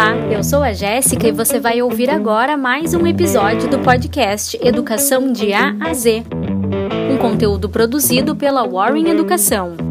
Olá, eu sou a Jéssica e você vai ouvir agora mais um episódio do podcast Educação de A a Z. Um conteúdo produzido pela Warren Educação.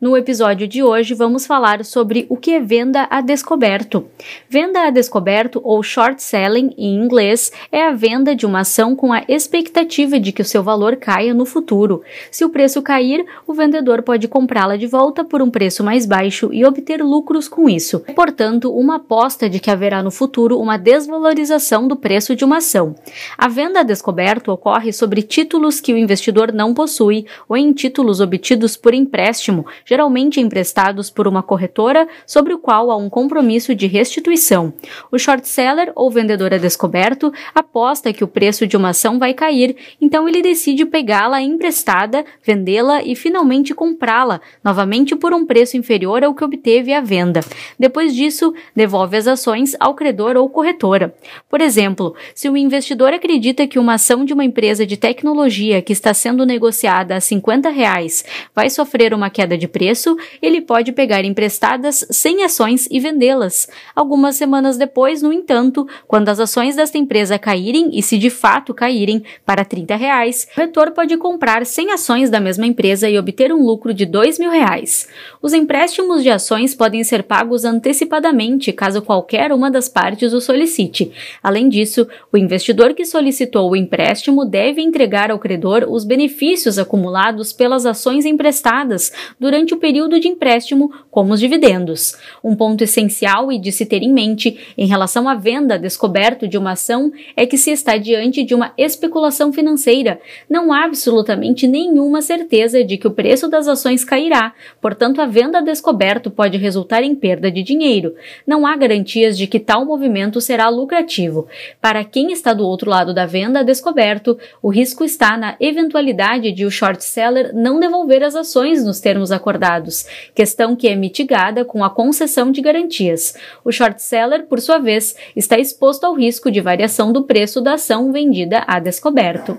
No episódio de hoje, vamos falar sobre o que é venda a descoberto. Venda a descoberto, ou short selling em inglês, é a venda de uma ação com a expectativa de que o seu valor caia no futuro. Se o preço cair, o vendedor pode comprá-la de volta por um preço mais baixo e obter lucros com isso. É, portanto, uma aposta de que haverá no futuro uma desvalorização do preço de uma ação. A venda a descoberto ocorre sobre títulos que o investidor não possui ou em títulos obtidos por empréstimo geralmente emprestados por uma corretora sobre o qual há um compromisso de restituição. O short seller ou vendedor a descoberto aposta que o preço de uma ação vai cair, então ele decide pegá-la emprestada, vendê-la e finalmente comprá-la, novamente por um preço inferior ao que obteve à venda. Depois disso, devolve as ações ao credor ou corretora. Por exemplo, se o investidor acredita que uma ação de uma empresa de tecnologia que está sendo negociada a 50 reais vai sofrer uma queda de preço, preço, ele pode pegar emprestadas 100 ações e vendê-las. Algumas semanas depois, no entanto, quando as ações desta empresa caírem, e se de fato caírem, para 30 reais, o retor pode comprar 100 ações da mesma empresa e obter um lucro de 2 mil reais. Os empréstimos de ações podem ser pagos antecipadamente, caso qualquer uma das partes o solicite. Além disso, o investidor que solicitou o empréstimo deve entregar ao credor os benefícios acumulados pelas ações emprestadas durante durante o período de empréstimo, como os dividendos. Um ponto essencial e de se ter em mente em relação à venda descoberto de uma ação é que se está diante de uma especulação financeira. Não há absolutamente nenhuma certeza de que o preço das ações cairá, portanto, a venda descoberto pode resultar em perda de dinheiro. Não há garantias de que tal movimento será lucrativo. Para quem está do outro lado da venda descoberto, o risco está na eventualidade de o short seller não devolver as ações nos termos acordados acordados, questão que é mitigada com a concessão de garantias. O short seller, por sua vez, está exposto ao risco de variação do preço da ação vendida a descoberto.